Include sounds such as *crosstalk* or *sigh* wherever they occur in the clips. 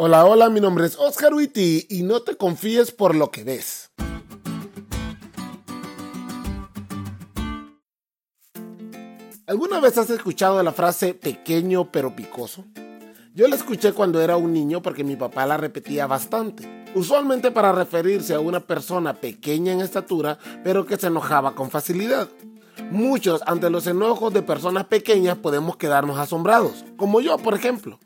Hola, hola, mi nombre es Oscar Witty y no te confíes por lo que ves. ¿Alguna vez has escuchado la frase pequeño pero picoso? Yo la escuché cuando era un niño porque mi papá la repetía bastante, usualmente para referirse a una persona pequeña en estatura pero que se enojaba con facilidad. Muchos ante los enojos de personas pequeñas podemos quedarnos asombrados, como yo por ejemplo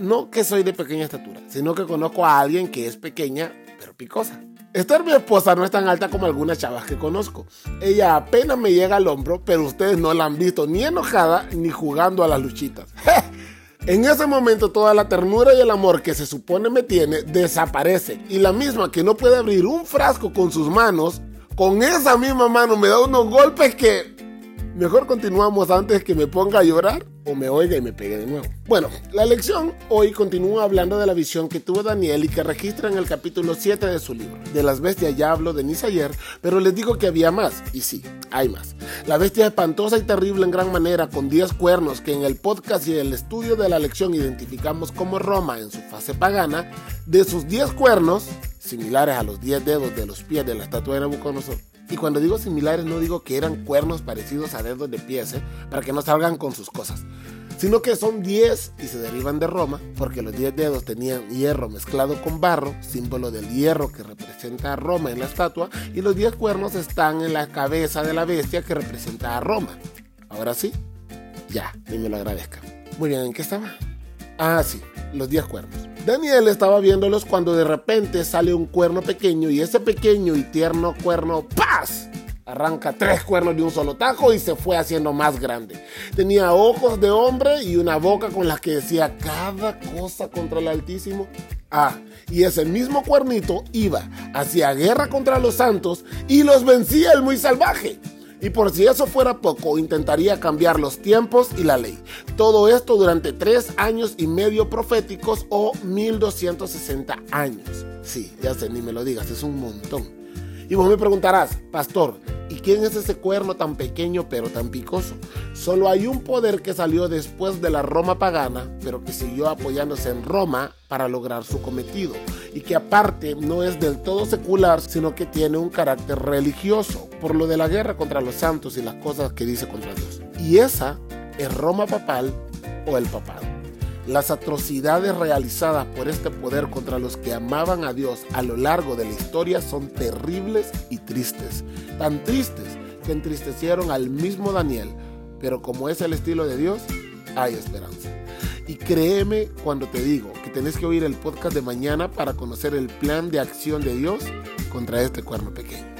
no que soy de pequeña estatura, sino que conozco a alguien que es pequeña, pero picosa. Esther, mi esposa, no es tan alta como algunas chavas que conozco. Ella apenas me llega al hombro, pero ustedes no la han visto ni enojada ni jugando a las luchitas. *laughs* En ese momento toda la ternura y el amor que se supone me tiene desaparece. Y la misma que no puede abrir un frasco con sus manos, con esa misma mano me da unos golpes que Mejor continuamos antes que me ponga a llorar o me oiga y me pegue de nuevo. Bueno, la lección hoy continúa hablando de la visión que tuvo Daniel y que registra en el capítulo 7 de su libro. De las bestias ya hablo de Nis ayer, pero les digo que había más, y sí, hay más. La bestia espantosa y terrible en gran manera, con 10 cuernos que en el podcast y el estudio de la lección identificamos como Roma en su fase pagana, de sus 10 cuernos, similares a los 10 dedos de los pies de la estatua de Nabucodonosor, y cuando digo similares no digo que eran cuernos parecidos a dedos de pies, ¿eh? para que no salgan con sus cosas, sino que son 10 y se derivan de Roma, porque los 10 dedos tenían hierro mezclado con barro, símbolo del hierro que representa a Roma en la estatua, y los 10 cuernos están en la cabeza de la bestia que representa a Roma. Ahora sí, ya, ni me lo agradezcan. Muy bien, ¿en qué estaba? Ah, sí, los 10 cuernos. Daniel estaba viéndolos cuando de repente sale un cuerno pequeño y ese pequeño y tierno cuerno ¡paz! Arranca tres cuernos de un solo tajo y se fue haciendo más grande. Tenía ojos de hombre y una boca con la que decía cada cosa contra el Altísimo. Ah, y ese mismo cuernito iba hacia guerra contra los santos y los vencía el muy salvaje. Y por si eso fuera poco, intentaría cambiar los tiempos y la ley. Todo esto durante tres años y medio proféticos o 1260 años. Sí, ya sé, ni me lo digas, es un montón. Y vos me preguntarás, pastor, ¿y quién es ese cuerno tan pequeño pero tan picoso? Solo hay un poder que salió después de la Roma pagana, pero que siguió apoyándose en Roma para lograr su cometido, y que aparte no es del todo secular, sino que tiene un carácter religioso, por lo de la guerra contra los santos y las cosas que dice contra Dios. Y esa es Roma papal o el papado. Las atrocidades realizadas por este poder contra los que amaban a Dios a lo largo de la historia son terribles y tristes. Tan tristes que entristecieron al mismo Daniel. Pero como es el estilo de Dios, hay esperanza. Y créeme cuando te digo que tenés que oír el podcast de mañana para conocer el plan de acción de Dios contra este cuerno pequeño.